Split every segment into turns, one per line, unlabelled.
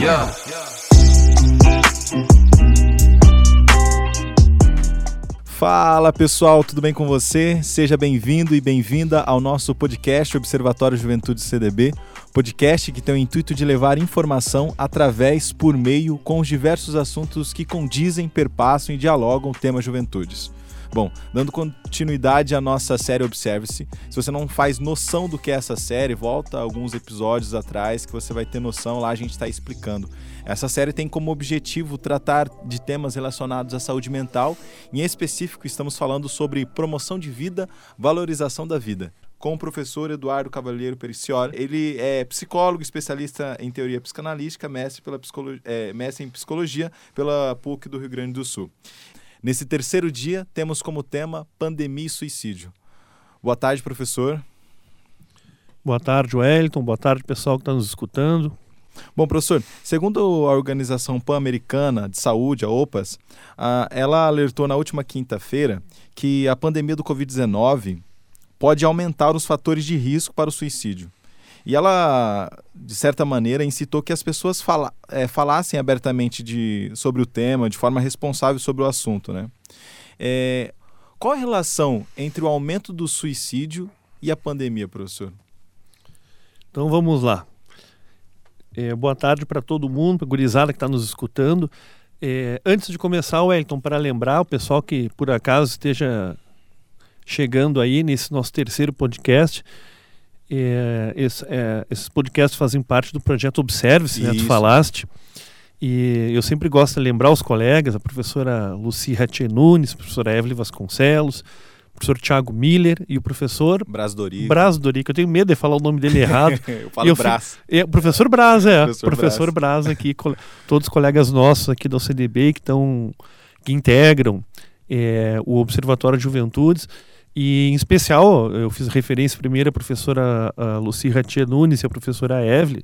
Yeah.
Fala pessoal, tudo bem com você? Seja bem-vindo e bem-vinda ao nosso podcast Observatório Juventude CDB, podcast que tem o intuito de levar informação através, por meio, com os diversos assuntos que condizem, perpassam e dialogam o tema juventudes. Bom, dando continuidade à nossa série Observe-se, se você não faz noção do que é essa série, volta alguns episódios atrás que você vai ter noção, lá a gente está explicando. Essa série tem como objetivo tratar de temas relacionados à saúde mental, em específico estamos falando sobre promoção de vida, valorização da vida com o professor Eduardo Cavalheiro Pericioli. Ele é psicólogo, especialista em teoria psicanalítica, mestre, pela é, mestre em psicologia pela PUC do Rio Grande do Sul. Nesse terceiro dia, temos como tema pandemia e suicídio. Boa tarde, professor.
Boa tarde, Wellington. Boa tarde, pessoal que está nos escutando.
Bom, professor, segundo a Organização Pan-Americana de Saúde, a OPAS, ela alertou na última quinta-feira que a pandemia do Covid-19 pode aumentar os fatores de risco para o suicídio. E ela, de certa maneira, incitou que as pessoas fala, é, falassem abertamente de, sobre o tema, de forma responsável sobre o assunto. Né? É, qual a relação entre o aumento do suicídio e a pandemia, professor?
Então vamos lá. É, boa tarde para todo mundo, para a gurizada que está nos escutando. É, antes de começar, Wellington, para lembrar o pessoal que por acaso esteja chegando aí nesse nosso terceiro podcast, é, esse, é, esses podcasts fazem parte do projeto Observe-se, né, tu falaste. E eu sempre gosto de lembrar os colegas, a professora Luci Ratche Nunes, a professora Evelyn Vasconcelos, o professor Tiago Miller e o professor
Braz Dorico.
Braz Dorico. Eu tenho medo de falar o nome dele errado.
eu falo Braz.
É, o professor Braz, é. professor, professor Braz. Braz aqui, todos os colegas nossos aqui da OCDB que estão que integram é, o Observatório de Juventudes e, em especial, eu fiz referência primeiro à professora a Ratia Nunes e à professora Evelyn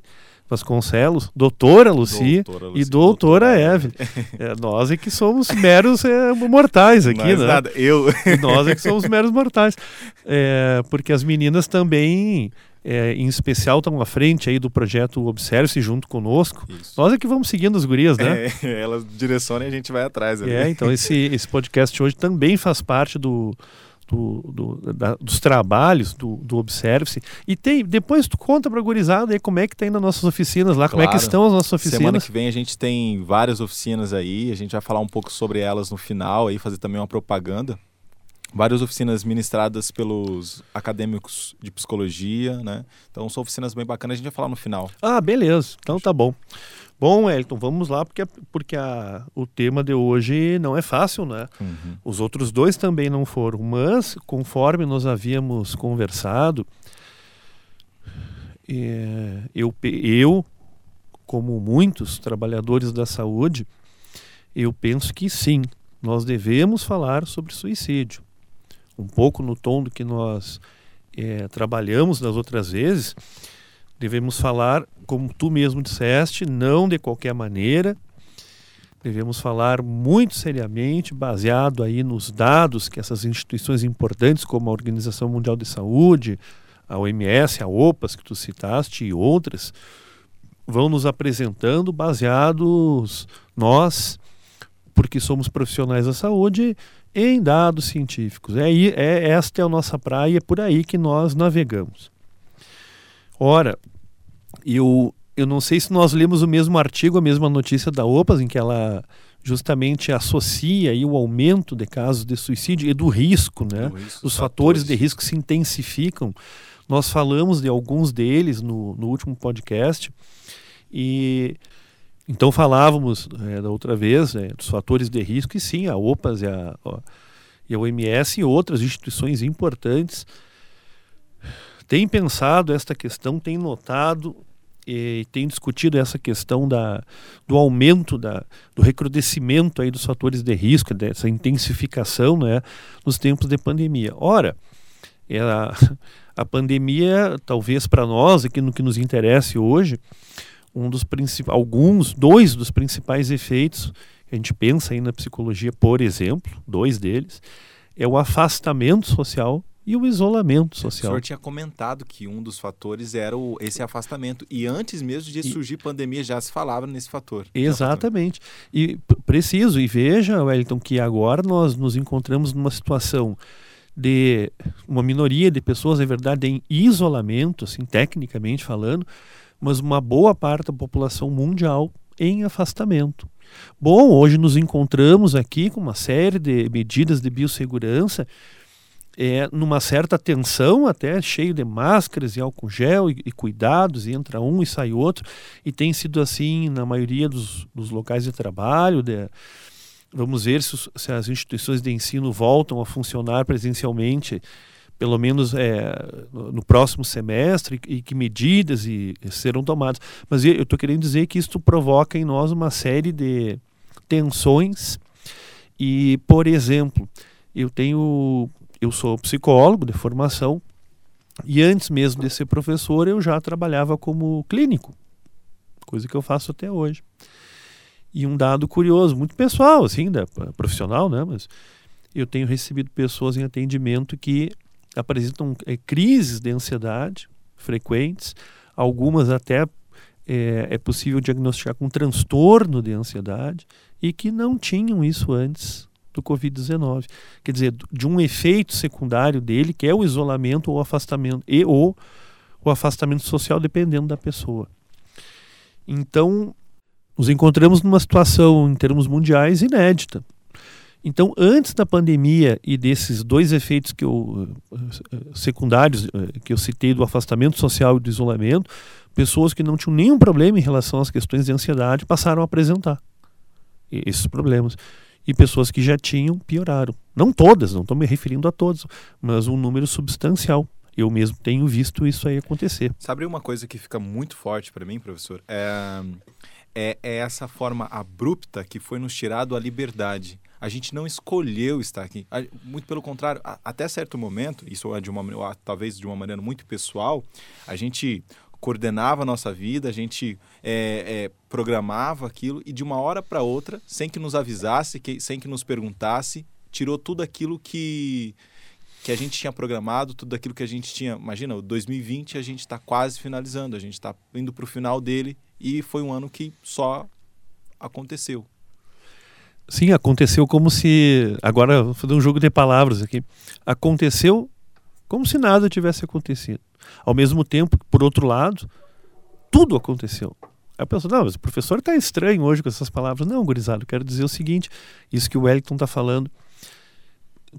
Vasconcelos, doutora Luci, doutora Luci e doutora, doutora Evelyn. É, nós é que somos meros é, mortais aqui,
Mas
né?
Nada, eu.
Nós é que somos meros mortais. É, porque as meninas também é, em especial estão à frente aí do projeto Observe-se junto conosco. Isso. Nós é que vamos seguindo as gurias, né?
É, elas direcionam e a gente vai atrás.
Ali. É, então esse, esse podcast hoje também faz parte do, do, do da, dos trabalhos do, do Observe-se. E tem, depois tu conta pra gurizada aí como é que tá indo nas nossas oficinas lá, claro. como é que estão as nossas oficinas.
Semana que vem a gente tem várias oficinas aí, a gente vai falar um pouco sobre elas no final aí, fazer também uma propaganda. Várias oficinas ministradas pelos acadêmicos de psicologia, né? Então são oficinas bem bacanas, a gente vai falar no final.
Ah, beleza. Então tá bom. Bom, Elton, vamos lá, porque, porque a, o tema de hoje não é fácil, né? Uhum. Os outros dois também não foram, mas conforme nós havíamos conversado, é, eu, eu, como muitos trabalhadores da saúde, eu penso que sim, nós devemos falar sobre suicídio. Um pouco no tom do que nós é, trabalhamos das outras vezes, devemos falar como tu mesmo disseste, não de qualquer maneira. Devemos falar muito seriamente, baseado aí nos dados que essas instituições importantes, como a Organização Mundial de Saúde, a OMS, a OPAS, que tu citaste, e outras, vão nos apresentando baseados nós, porque somos profissionais da saúde, em dados científicos. É, é esta é a nossa praia, é por aí que nós navegamos. Ora, eu, eu não sei se nós lemos o mesmo artigo, a mesma notícia da OPAS, em que ela justamente associa aí o aumento de casos de suicídio e do risco, né? Os fatores, fatores de risco se intensificam. Nós falamos de alguns deles no, no último podcast e então falávamos é, da outra vez é, dos fatores de risco e sim, a OPAS e a, e a OMS e outras instituições importantes têm pensado esta questão, têm notado e tem discutido essa questão da, do aumento, da, do recrudescimento aí dos fatores de risco, dessa intensificação né, nos tempos de pandemia. Ora, é a, a pandemia, talvez para nós, aqui no que nos interessa hoje, um dos alguns, dois dos principais efeitos que a gente pensa aí na psicologia, por exemplo, dois deles, é o afastamento social e o isolamento social.
O senhor tinha comentado que um dos fatores era o, esse afastamento. E antes mesmo de surgir e, pandemia já se falava nesse fator.
Exatamente. E preciso, e veja, Wellington, que agora nós nos encontramos numa situação de uma minoria de pessoas, é verdade, em isolamento, assim, tecnicamente falando, mas uma boa parte da população mundial em afastamento. Bom, hoje nos encontramos aqui com uma série de medidas de biossegurança, é, numa certa tensão, até cheio de máscaras e álcool gel e, e, cuidados, e entra um e sai outro, e tem sido assim na maioria dos, dos locais de trabalho. De, vamos ver se, se as instituições de ensino voltam a funcionar presencialmente pelo menos é, no próximo semestre e que medidas e, serão tomadas. Mas eu estou querendo dizer que isso provoca em nós uma série de tensões e, por exemplo, eu tenho, eu sou psicólogo de formação e antes mesmo de ser professor eu já trabalhava como clínico, coisa que eu faço até hoje. E um dado curioso, muito pessoal, assim, da, profissional, né? Mas eu tenho recebido pessoas em atendimento que apresentam é, crises de ansiedade frequentes, algumas até é, é, possível diagnosticar com transtorno de ansiedade e que não tinham isso antes do Covid-19. Quer dizer, de um efeito secundário dele, que é o isolamento ou afastamento, e ou o afastamento social, dependendo da pessoa. Então, nos encontramos numa situação, em termos mundiais, inédita. Então, antes da pandemia e desses dois efeitos que eu, eh, secundários eh, que eu citei do afastamento social e do isolamento, pessoas que não tinham nenhum problema em relação às questões de ansiedade passaram a apresentar esses problemas. E pessoas que já tinham pioraram. Não todas, não estou me referindo a todas, mas um número substancial. Eu mesmo tenho visto isso aí acontecer.
Sabe uma coisa que fica muito forte para mim, professor? É, é, é essa forma abrupta que foi nos tirado a liberdade a gente não escolheu estar aqui. Muito pelo contrário, até certo momento, isso é de uma talvez de uma maneira muito pessoal, a gente coordenava a nossa vida, a gente é, é, programava aquilo e de uma hora para outra, sem que nos avisasse, que, sem que nos perguntasse, tirou tudo aquilo que que a gente tinha programado, tudo aquilo que a gente tinha. Imagina, o 2020 a gente está quase finalizando, a gente está indo para o final dele e foi um ano que só aconteceu.
Sim, aconteceu como se. Agora, vou fazer um jogo de palavras aqui. Aconteceu como se nada tivesse acontecido. Ao mesmo tempo, por outro lado, tudo aconteceu. Aí a pessoa, não, mas o professor está estranho hoje com essas palavras. Não, gurizado, quero dizer o seguinte: isso que o Wellington está falando.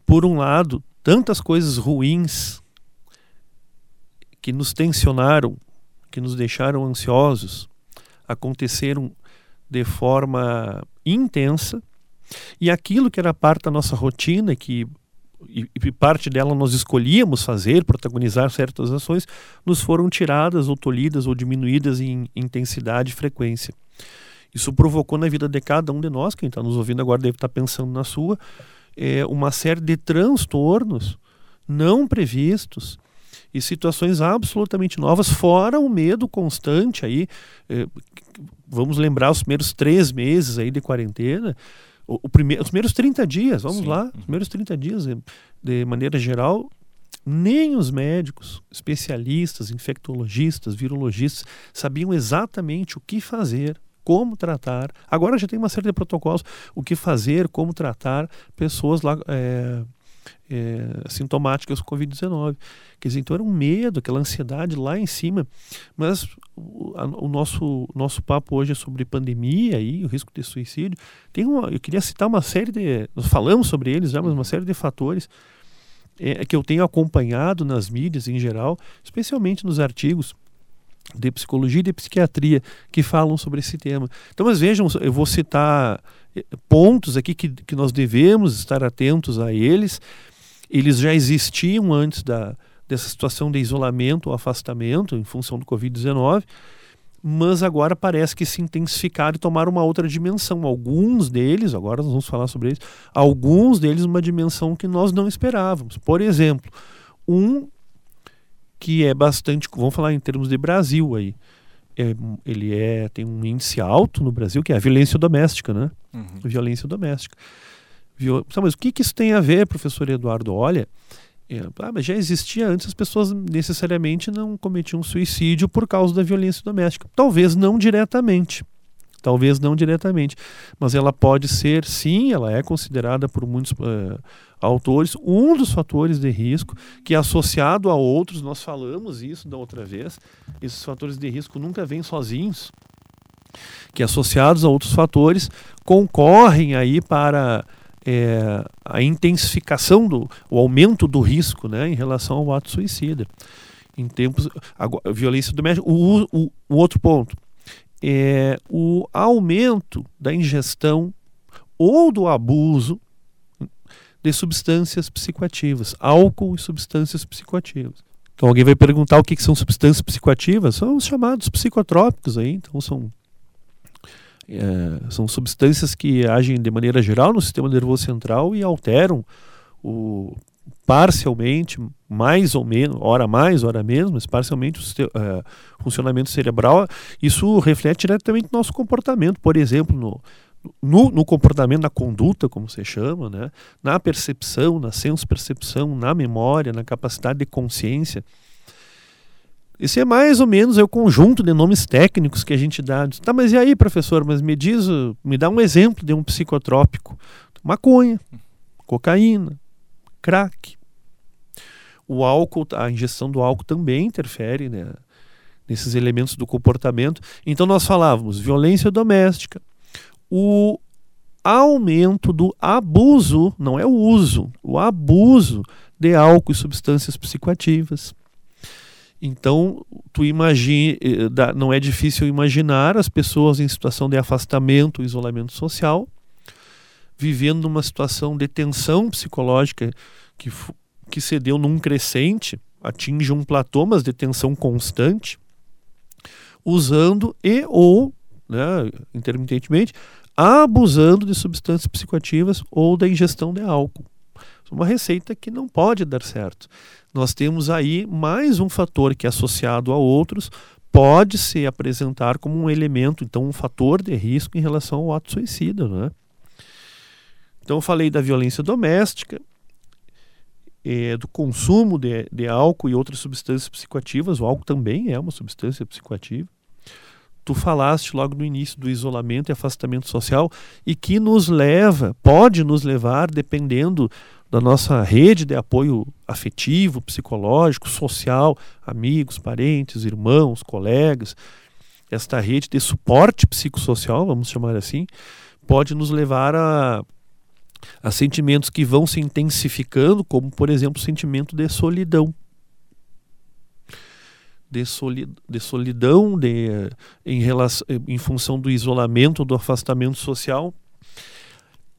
Por um lado, tantas coisas ruins que nos tensionaram, que nos deixaram ansiosos, aconteceram de forma intensa e aquilo que era parte da nossa rotina, que e, e, parte dela nós escolhíamos fazer, protagonizar certas ações, nos foram tiradas ou tolhidas ou diminuídas em intensidade e frequência. Isso provocou na vida de cada um de nós, quem está nos ouvindo agora deve estar tá pensando na sua, é, uma série de transtornos não previstos e situações absolutamente novas, fora o medo constante aí. É, vamos lembrar os primeiros três meses aí de quarentena, o, os primeiros 30 dias, vamos Sim. lá, os primeiros 30 dias, de, de maneira geral, nem os médicos, especialistas, infectologistas, virologistas sabiam exatamente o que fazer, como tratar. Agora já tem uma série de protocolos, o que fazer, como tratar pessoas lá é, é, sintomáticas com Covid-19. Quer dizer, então era um medo, aquela ansiedade lá em cima. Mas o, a, o nosso, nosso papo hoje é sobre pandemia e o risco de suicídio. Tem uma, eu queria citar uma série de. Nós falamos sobre eles já, mas uma série de fatores é, que eu tenho acompanhado nas mídias em geral, especialmente nos artigos de psicologia e de psiquiatria que falam sobre esse tema. Então, mas vejam, eu vou citar eh, pontos aqui que, que nós devemos estar atentos a eles eles já existiam antes da, dessa situação de isolamento ou afastamento em função do Covid-19, mas agora parece que se intensificaram e tomaram uma outra dimensão. Alguns deles, agora nós vamos falar sobre eles, alguns deles uma dimensão que nós não esperávamos. Por exemplo, um que é bastante, vamos falar em termos de Brasil aí, é, ele é tem um índice alto no Brasil que é a violência doméstica, né? Uhum. Violência doméstica. Viu? Mas o que, que isso tem a ver, professor Eduardo? Olha, É, ah, mas já existia antes, as pessoas necessariamente não cometiam suicídio por causa da violência doméstica. Talvez não diretamente. Talvez não diretamente. Mas ela pode ser, sim, ela é considerada por muitos uh, autores um dos fatores de risco que, associado a outros, nós falamos isso da outra vez, esses fatores de risco nunca vêm sozinhos, que associados a outros fatores concorrem aí para é, a intensificação do o aumento do risco né, em relação ao ato suicida. Em tempos. A, violência doméstica. O, o, o outro ponto é o aumento da ingestão ou do abuso de substâncias psicoativas, álcool e substâncias psicoativas. Então alguém vai perguntar o que, que são substâncias psicoativas? São os chamados psicotrópicos aí, então são é, são substâncias que agem de maneira geral no sistema nervoso central e alteram o, parcialmente, mais ou menos, hora mais, hora menos, mas parcialmente o uh, funcionamento cerebral. Isso reflete diretamente no nosso comportamento, por exemplo, no, no, no, comportamento, na conduta, como se chama, né? na percepção, na senso-percepção, na memória, na capacidade de consciência. Esse é mais ou menos é o conjunto de nomes técnicos que a gente dá. Tá, mas e aí, professor? Mas me diz, me dá um exemplo de um psicotrópico. Maconha, cocaína, crack. O álcool, a ingestão do álcool também interfere né, nesses elementos do comportamento. Então nós falávamos violência doméstica, o aumento do abuso, não é o uso, o abuso de álcool e substâncias psicoativas então, tu imagine, eh, não é difícil imaginar as pessoas em situação de afastamento, isolamento social, vivendo numa situação de tensão psicológica que, que se deu num crescente, atinge um platô, mas de tensão constante, usando e ou, né, intermitentemente, abusando de substâncias psicoativas ou da ingestão de álcool. Uma receita que não pode dar certo nós temos aí mais um fator que, associado a outros, pode se apresentar como um elemento, então, um fator de risco em relação ao ato suicida. Né? Então, eu falei da violência doméstica, é, do consumo de, de álcool e outras substâncias psicoativas. O álcool também é uma substância psicoativa. Tu falaste logo no início do isolamento e afastamento social e que nos leva, pode nos levar, dependendo da nossa rede de apoio afetivo, psicológico, social, amigos, parentes, irmãos, colegas, esta rede de suporte psicossocial, vamos chamar assim, pode nos levar a, a sentimentos que vão se intensificando, como por exemplo o sentimento de solidão. De, soli, de solidão de, em, relação, em função do isolamento, do afastamento social.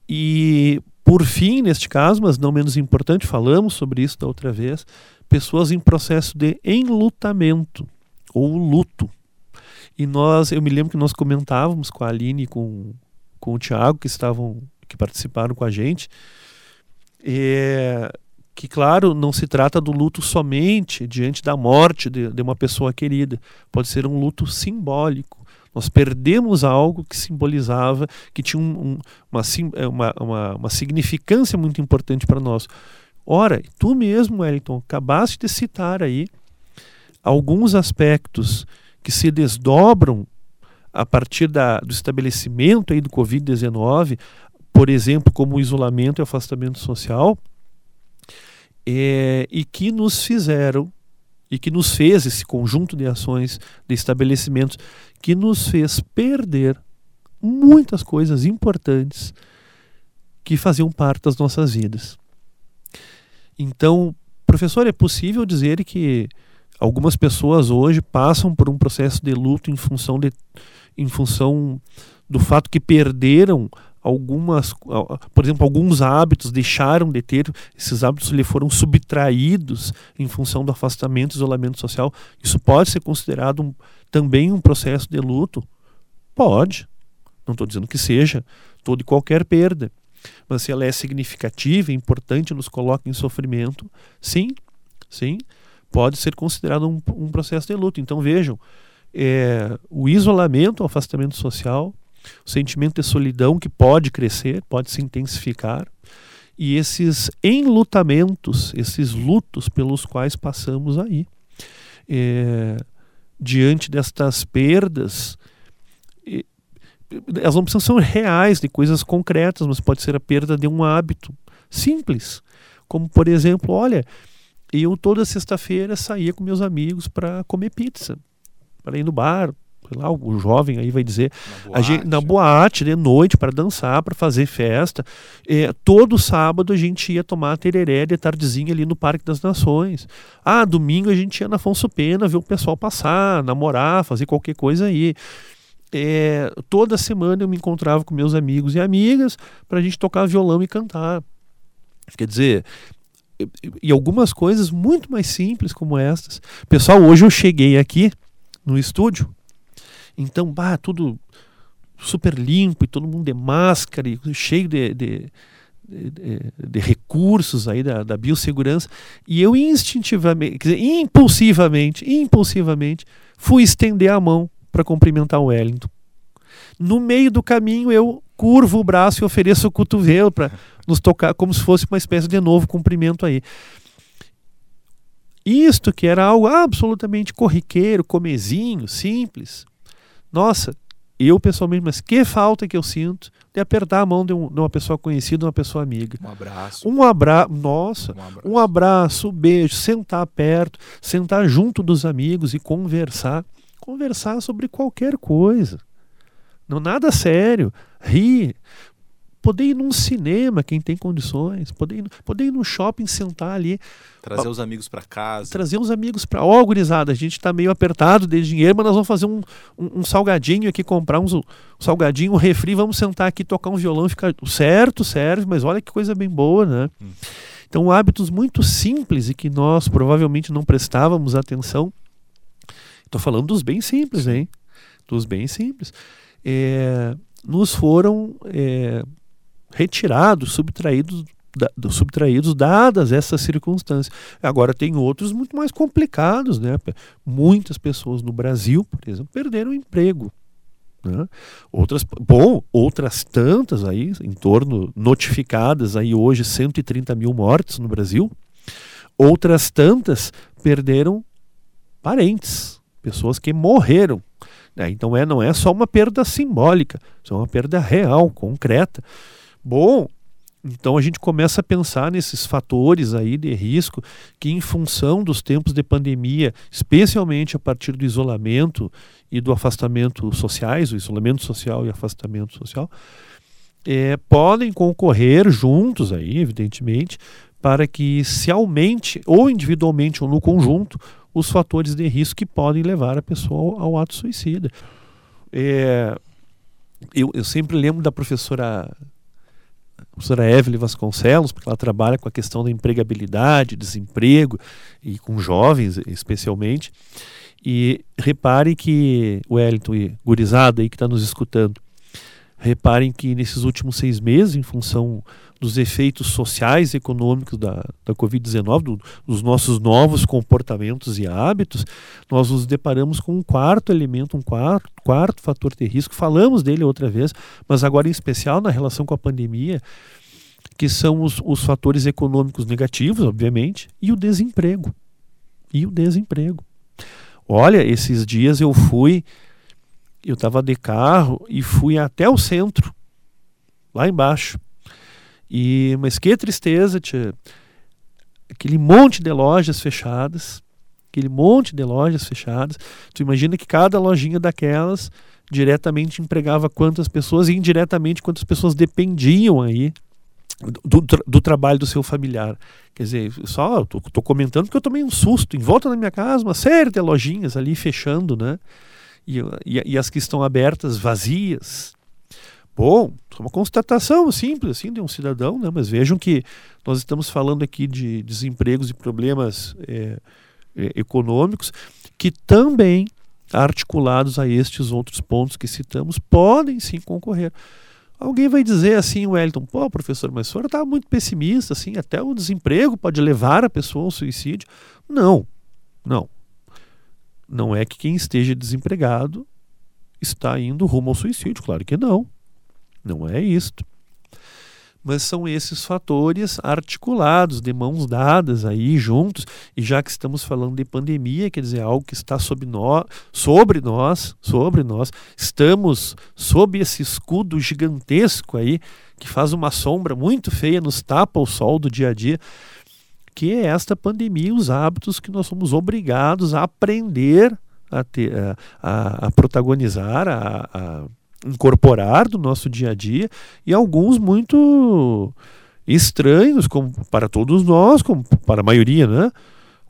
E por fim, neste caso, mas não menos importante, falamos sobre isso da outra vez, pessoas em processo de enlutamento ou luto. E nós, eu me lembro que nós comentávamos com a Aline e com, com o Tiago, que estavam, que participaram com a gente, é, que, claro, não se trata do luto somente diante da morte de, de uma pessoa querida. Pode ser um luto simbólico, nós perdemos algo que simbolizava, que tinha um, um, uma, é, uma, uma, uma significância muito importante para nós. Ora, tu mesmo, Wellington, acabaste de citar aí alguns aspectos que se desdobram a partir da, do estabelecimento aí do Covid-19, por exemplo, como o isolamento e afastamento social, é, e que nos fizeram e que nos fez esse conjunto de ações, de estabelecimentos, que nos fez perder muitas coisas importantes que faziam parte das nossas vidas. Então, professor, é possível dizer que algumas pessoas hoje passam por um processo de luto em função de em função do fato que perderam algumas, por exemplo, alguns hábitos deixaram de ter, esses hábitos lhe foram subtraídos em função do afastamento, isolamento social. Isso pode ser considerado um, também um processo de luto? Pode. Não estou dizendo que seja toda e qualquer perda. Mas se ela é significativa, importante, nos coloca em sofrimento, sim, sim, pode ser considerado um, um processo de luto. Então vejam, é, o isolamento, o afastamento social o sentimento de solidão que pode crescer, pode se intensificar, e esses enlutamentos, esses lutos pelos quais passamos aí. É, diante destas perdas, elas não precisam ser reais, de coisas concretas, mas pode ser a perda de um hábito simples. Como, por exemplo, olha, eu toda sexta-feira saía com meus amigos para comer pizza, para ir no bar, sei lá, o jovem aí vai dizer, na boate, gente, na boate de noite para dançar, para fazer festa. É, todo sábado a gente ia tomar tereré de tardezinha ali no Parque das Nações. Ah, domingo a gente ia na Afonso Pena ver o pessoal passar, namorar, fazer qualquer coisa aí. É, toda semana eu me encontrava com meus amigos e amigas para a gente tocar violão e cantar. Quer dizer, e algumas coisas muito mais simples como estas. Pessoal, hoje eu cheguei aqui no estúdio então, bah, tudo super limpo e todo mundo de máscara e cheio de, de, de, de recursos aí da, da, biossegurança. E eu instintivamente, quer dizer, impulsivamente, impulsivamente, fui estender a mão para cumprimentar o Wellington. No meio do caminho, eu curvo o braço e ofereço o cotovelo para nos tocar, como se fosse uma espécie de novo cumprimento aí. Isto que era algo absolutamente corriqueiro, comezinho, simples, nossa, eu pessoalmente, mas que falta que eu sinto de apertar a mão de, um, de uma pessoa conhecida, uma pessoa amiga.
Um abraço.
Um abraço, nossa, um abraço. um abraço, beijo, sentar perto, sentar junto dos amigos e conversar. Conversar sobre qualquer coisa. Não nada sério. Rir poder ir num cinema, quem tem condições, poder ir, poder ir num shopping, sentar ali.
Trazer pra, os amigos para casa.
Trazer os amigos para. Ó, oh, gurizada, a gente está meio apertado de dinheiro, mas nós vamos fazer um, um, um salgadinho aqui, comprar uns, um salgadinho, um refri, vamos sentar aqui, tocar um violão ficar. Certo, serve, mas olha que coisa bem boa, né? Hum. Então, hábitos muito simples e que nós provavelmente não prestávamos atenção. Estou falando dos bem simples, hein? Dos bem simples. É, nos foram é, retirados, subtraídos, da, subtraídos dadas essas circunstâncias. Agora tem outros muito mais complicados, né? Muitas pessoas no Brasil, por exemplo, perderam o emprego. Né? Outras, bom, outras tantas aí, em torno, notificadas aí hoje 130 mil mortes no Brasil. Outras tantas perderam parentes, pessoas que morreram. Né? Então é, não é só uma perda simbólica, é uma perda real, concreta. Bom, então a gente começa a pensar nesses fatores aí de risco que, em função dos tempos de pandemia, especialmente a partir do isolamento e do afastamento sociais, o isolamento social e afastamento social, é, podem concorrer juntos aí, evidentemente, para que se aumente, ou individualmente ou no conjunto, os fatores de risco que podem levar a pessoa ao, ato suicida. É, eu, eu sempre lembro da professora professora Evelyn Vasconcelos, porque ela trabalha com a questão da empregabilidade, desemprego, e com jovens especialmente. E repare que, Wellington e Gurizada aí que está nos escutando, reparem que nesses últimos seis meses, em função dos efeitos sociais e econômicos da, da Covid-19, do, dos nossos novos comportamentos e hábitos, nós nos deparamos com um quarto elemento, um quarto, quarto fator de risco. Falamos dele outra vez, mas agora em especial na relação com a pandemia, que são os, os fatores econômicos negativos, obviamente, e o desemprego. E o desemprego. Olha, esses dias eu fui, eu estava de carro e fui até o centro, lá embaixo. E, mas que tristeza, tia. Aquele monte de lojas fechadas, aquele monte de lojas fechadas. Tu imagina que cada lojinha daquelas diretamente empregava quantas pessoas e indiretamente quantas pessoas dependiam aí do, do, trabalho do seu familiar. Quer dizer, só estou comentando porque eu tomei um susto. Em volta da minha casa, uma série de lojinhas ali fechando, né? E, e, e as que estão abertas, vazias. Bom, uma constatação simples assim de um cidadão, né? mas vejam que nós estamos falando aqui de desempregos e problemas é, econômicos que também, articulados a estes outros pontos que citamos, podem sim concorrer. Alguém vai dizer assim, Wellington, pô, professor, mas o senhor está muito pessimista, assim, até o desemprego pode levar a pessoa ao suicídio. Não, não. Não é que quem esteja desempregado está indo rumo ao suicídio, claro que não. Não é isto. mas são esses fatores articulados, de mãos dadas aí juntos, e já que estamos falando de pandemia, quer dizer, algo que está sob nós, sobre nós, sobre nós, estamos sob esse escudo gigantesco aí, que faz uma sombra muito feia, nos tapa o sol do dia a dia, que é esta pandemia, os hábitos que nós somos obrigados a aprender a, ter, a, a protagonizar, a, a incorporar do nosso dia a dia e alguns muito estranhos como para todos nós, como para a maioria, né?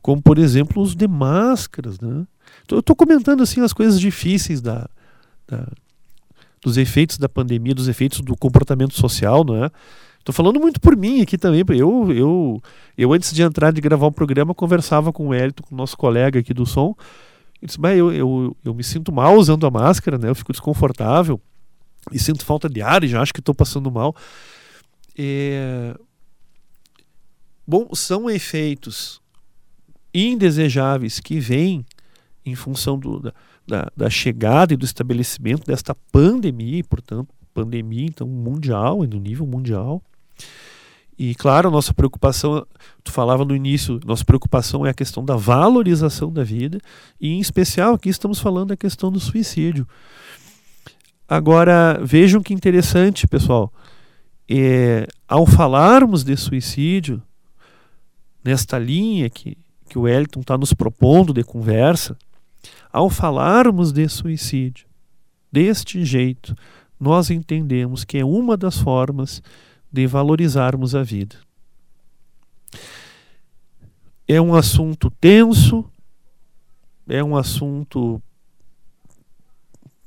Como por exemplo os de máscaras, né? Eu estou comentando assim as coisas difíceis da, da, dos efeitos da pandemia, dos efeitos do comportamento social, não é? Estou falando muito por mim aqui também. Eu, eu, eu antes de entrar de gravar o um programa conversava com o Hélito, com o nosso colega aqui do som, eu disse, eu, eu, eu me sinto mal usando a máscara, né? Eu fico desconfortável e sinto falta de ar e já acho que estou passando mal. É... Bom, são efeitos indesejáveis que vêm em função do, da, da, da, chegada e do estabelecimento desta pandemia, portanto, pandemia então mundial, no nível mundial. E claro, nossa preocupação, tu falava no início, nossa preocupação é a questão da valorização da vida, e em especial aqui estamos falando da questão do suicídio. Agora, vejam que interessante, pessoal. É, ao falarmos de suicídio, nesta linha que, que o Wellington está nos propondo de conversa, ao falarmos de suicídio, deste jeito, nós entendemos que é uma das formas de valorizarmos a vida. É um assunto tenso, é um assunto,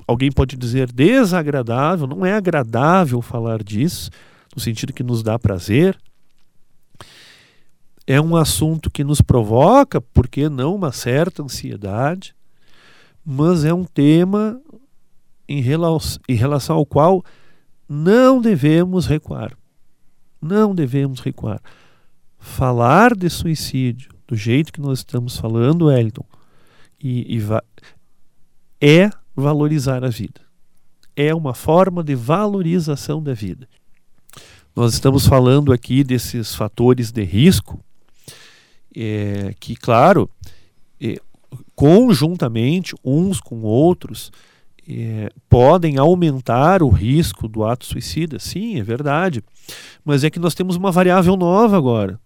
alguém pode dizer desagradável, não é agradável falar disso, no sentido que nos dá prazer. É um assunto que nos provoca, por que não, uma certa ansiedade, mas é um tema em relação, em relação ao qual não devemos recuar. Não devemos recuar. Falar de suicídio do jeito que nós estamos falando, Wellington, e, e va é valorizar a vida. É uma forma de valorização da vida. Nós estamos falando aqui desses fatores de risco, é, que, claro, é, conjuntamente, uns com outros, é, podem aumentar o risco do ato suicida. Sim, é verdade. Mas é que nós temos uma variável nova agora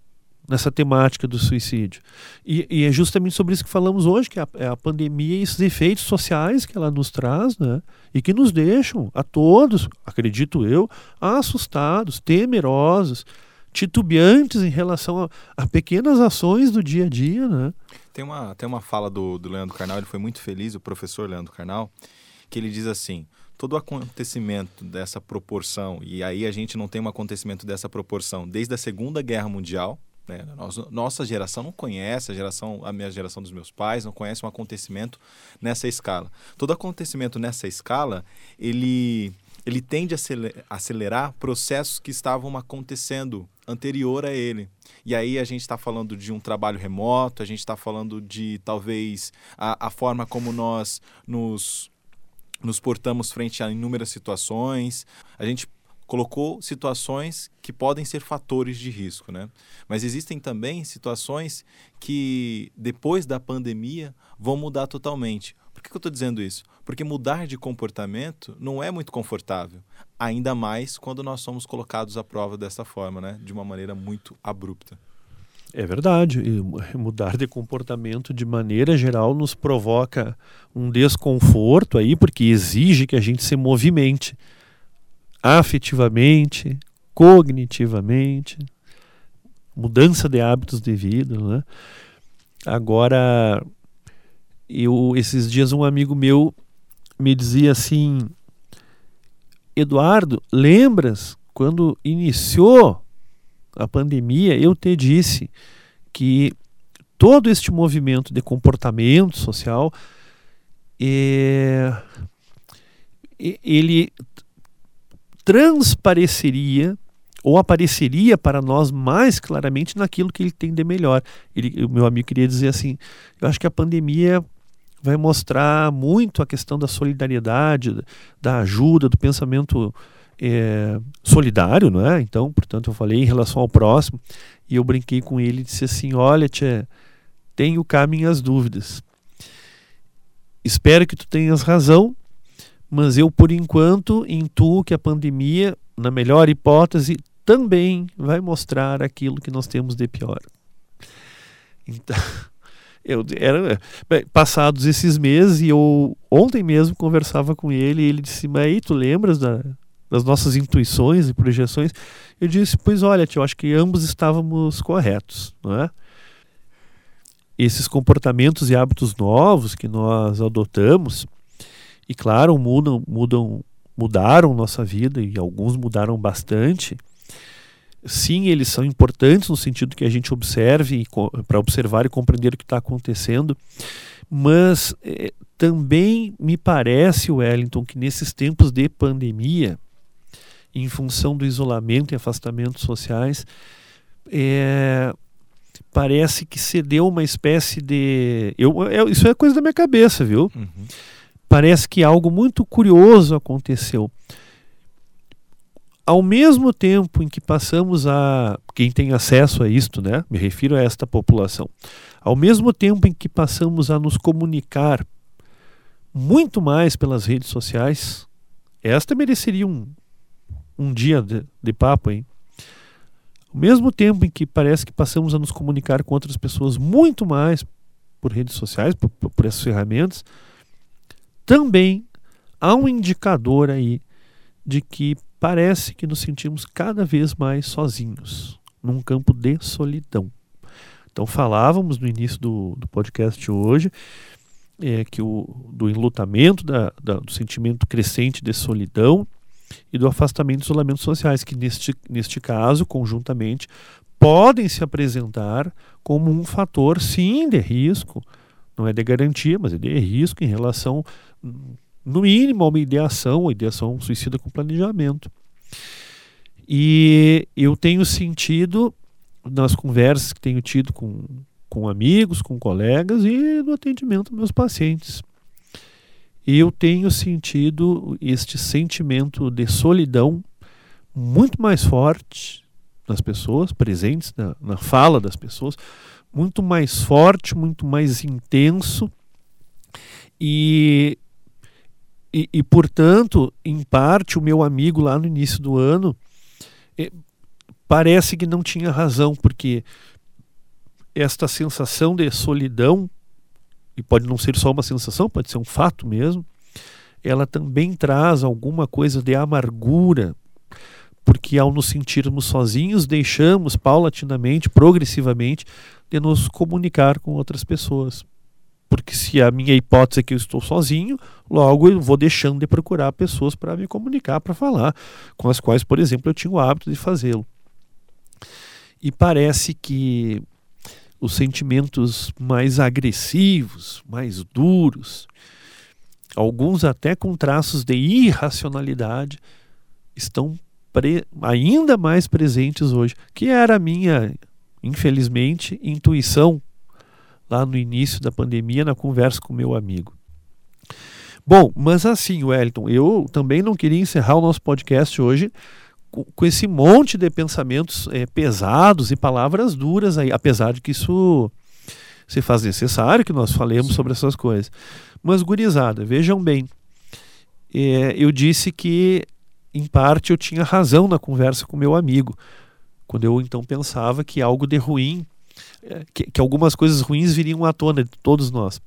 nessa temática do suicídio. E, e é justamente sobre isso que falamos hoje, que é a, é a, pandemia e esses efeitos sociais que ela nos traz, né? E que nos deixam a todos, acredito eu, assustados, temerosos, titubeantes em relação a, a pequenas ações do dia a dia, né?
Tem uma, tem uma fala do, do Leandro Carnal, ele foi muito feliz, o professor Leandro Carnal, que ele diz assim: todo acontecimento dessa proporção, e aí a gente não tem um acontecimento dessa proporção desde a Segunda Guerra Mundial, né? Nossa, geração não conhece, a geração, a minha geração dos meus pais não conhece um acontecimento nessa escala. Todo acontecimento nessa escala, ele, ele tende a acelerar processos que estavam acontecendo anterior a ele. E aí a gente está falando de um trabalho remoto, a gente está falando de talvez a, a forma como nós nos nos portamos frente a inúmeras situações. A gente colocou situações que podem ser fatores de risco, né? Mas existem também situações que depois da pandemia vão mudar totalmente. Por que eu estou dizendo isso? Porque mudar de comportamento não é muito confortável, ainda mais quando nós somos colocados à prova dessa forma, né? De uma maneira muito abrupta.
É verdade. Mudar de comportamento de maneira geral nos provoca um desconforto aí, porque exige que a gente se movimente afetivamente, cognitivamente, mudança de hábitos de vida, né? Agora, eu esses dias um amigo meu me dizia assim, Eduardo, lembras quando iniciou a pandemia, eu te disse que todo este movimento de comportamento social é, ele transpareceria ou apareceria para nós mais claramente naquilo que ele tem de melhor. Ele, o meu amigo queria dizer assim: eu acho que a pandemia vai mostrar muito a questão da solidariedade, da ajuda, do pensamento é, solidário, não é? Então, portanto, eu falei em relação ao próximo e eu brinquei com ele e disse assim: Olha, tia, tenho cá minhas dúvidas. Espero que tu tenhas razão, mas eu, por enquanto, intuo que a pandemia, na melhor hipótese, também vai mostrar aquilo que nós temos de pior. Então, eu era passados esses meses e eu ontem mesmo conversava com ele e ele disse: "Mas aí tu lembras da, das nossas intuições e projeções?" Eu disse: "Pois olha, tio, acho que ambos estávamos corretos, não é?" Esses comportamentos e hábitos novos que nós adotamos, e claro, mudam, mudam, mudaram nossa vida e alguns mudaram bastante sim, eles são importantes no sentido que a gente observe para observar e compreender o que está acontecendo, mas é, também me parece, Wellington, que nesses tempos de pandemia, em função do isolamento e afastamentos sociais, é, parece que cedeu uma espécie de. Eu, é, isso é coisa da minha cabeça, viu? Uhum. Parece que algo muito curioso aconteceu ao mesmo tempo em que passamos a quem tem acesso a isto, né? Me refiro a esta população. Ao mesmo tempo em que passamos a nos comunicar muito mais pelas redes sociais, esta mereceria um, um dia de, de papo, hein? Ao mesmo tempo em que parece que passamos a nos comunicar com outras pessoas muito mais por redes sociais, por, por essas ferramentas, também há um indicador aí de que parece que nos sentimos cada vez mais sozinhos, num campo de solidão. Então falávamos no início do, do podcast hoje é, que o, do enlutamento, da, da, do sentimento crescente de solidão e do afastamento e isolamento sociais, que neste, neste caso, conjuntamente, podem se apresentar como um fator, sim, de risco, não é de garantia, mas é de risco em relação no mínimo, uma ideação, uma ideação suicida com planejamento. E eu tenho sentido nas conversas que tenho tido com, com amigos, com colegas e no atendimento dos meus pacientes. Eu tenho sentido este sentimento de solidão muito mais forte nas pessoas, presentes na, na fala das pessoas, muito mais forte, muito mais intenso. E e, e, portanto, em parte, o meu amigo lá no início do ano é, parece que não tinha razão, porque esta sensação de solidão, e pode não ser só uma sensação, pode ser um fato mesmo, ela também traz alguma coisa de amargura, porque ao nos sentirmos sozinhos, deixamos paulatinamente, progressivamente, de nos comunicar com outras pessoas. Porque se a minha hipótese é que eu estou sozinho, logo eu vou deixando de procurar pessoas para me comunicar, para falar, com as quais, por exemplo, eu tinha o hábito de fazê-lo. E parece que os sentimentos mais agressivos, mais duros, alguns até com traços de irracionalidade, estão ainda mais presentes hoje, que era a minha, infelizmente, intuição lá no início da pandemia na conversa com meu amigo. Bom, mas assim, Wellington, eu também não queria encerrar o nosso podcast hoje com, esse monte de pensamentos é, pesados e palavras duras aí, apesar de que isso se faz necessário que nós falemos sobre essas coisas. Mas, gurizada, vejam bem, é, eu disse que, em parte, eu tinha razão na conversa com meu amigo, quando eu então pensava que algo de ruim que, que, algumas coisas ruins viriam à tona de todos nós.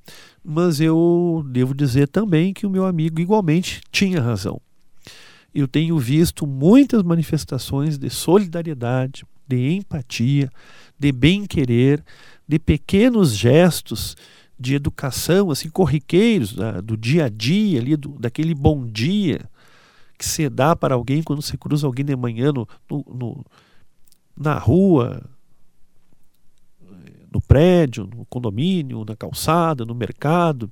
Mas eu devo dizer também que o meu amigo igualmente tinha razão. Eu tenho visto muitas manifestações de solidariedade, de empatia, de bem-querer, de pequenos gestos de educação, assim, corriqueiros, né, do dia a dia, ali, do, daquele bom dia que se dá para alguém quando você cruza alguém de manhã no, no, no na rua, no prédio, no condomínio, na calçada, no mercado.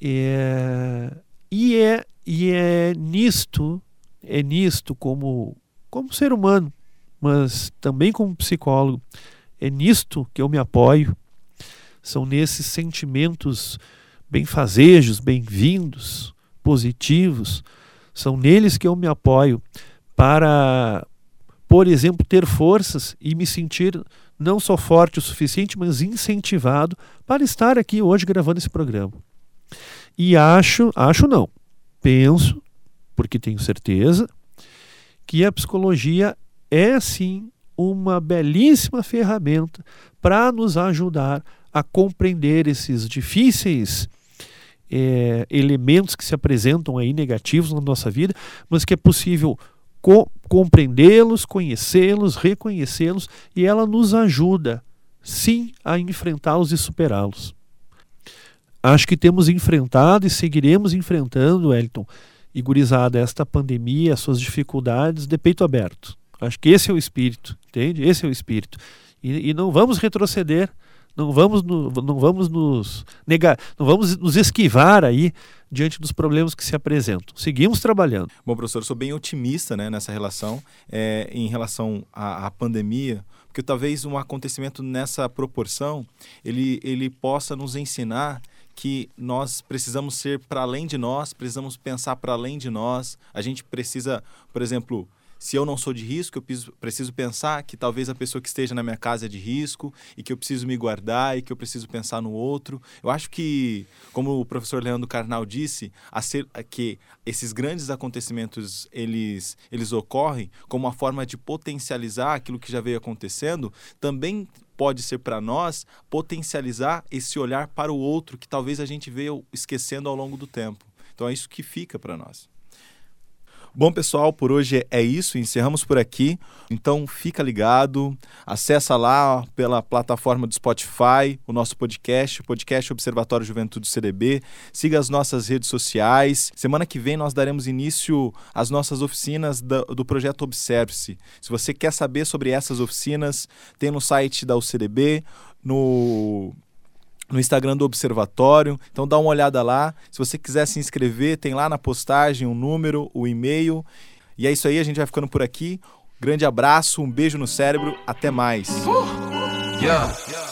É, e, é, e é nisto, é nisto como, como ser humano, mas também como psicólogo, é nisto que eu me apoio. São nesses sentimentos benfazejos, bem-vindos, positivos, São neles que eu me apoio para, por exemplo, ter forças e me sentir não só forte o suficiente, mas incentivado para estar aqui hoje gravando esse programa. E acho, acho não, penso, porque tenho certeza, que a psicologia é sim uma belíssima ferramenta para nos ajudar a compreender esses difíceis é, elementos que se apresentam aí negativos na nossa vida, mas que é possível co compreendê-los, conhecê-los, reconhecê-los e ela nos ajuda, sim, a enfrentá-los e superá-los. Acho que temos enfrentado e seguiremos enfrentando, Elton e gurizada, esta pandemia, suas dificuldades de peito aberto. Acho que esse é o espírito, entende? Esse é o espírito. E, e não vamos retroceder não vamos, no, não vamos nos negar, não vamos nos esquivar aí diante dos problemas que se apresentam. Seguimos trabalhando.
Bom, professor, sou bem otimista né, nessa relação, é, em relação à, à pandemia, porque talvez um acontecimento nessa proporção ele, ele possa nos ensinar que nós precisamos ser para além de nós, precisamos pensar para além de nós. A gente precisa, por exemplo, se eu não sou de risco, eu preciso pensar que talvez a pessoa que esteja na minha casa é de risco e que eu preciso me guardar e que eu preciso pensar no outro. Eu acho que, como o professor Leandro Carnal disse, ser, que esses grandes acontecimentos eles, eles ocorrem como uma forma de potencializar aquilo que já veio acontecendo, também pode ser para nós potencializar esse olhar para o outro que talvez a gente veio esquecendo ao longo do tempo. Então é isso que fica para nós. Bom, pessoal, por hoje é isso. Encerramos por aqui. Então, fica ligado. Acessa lá pela plataforma do Spotify o nosso podcast, o podcast Observatório Juventude CDB. Siga as nossas redes sociais. Semana que vem nós daremos início às nossas oficinas do, projeto Observe-se. Se você quer saber sobre essas oficinas, tem no site da UCDB, no no Instagram do Observatório. Então dá uma olhada lá. Se você quiser se inscrever, tem lá na postagem o um número, o um e-mail. E é isso aí, a gente vai ficando por aqui. Grande abraço, um beijo no cérebro, até mais. Uh! Yeah.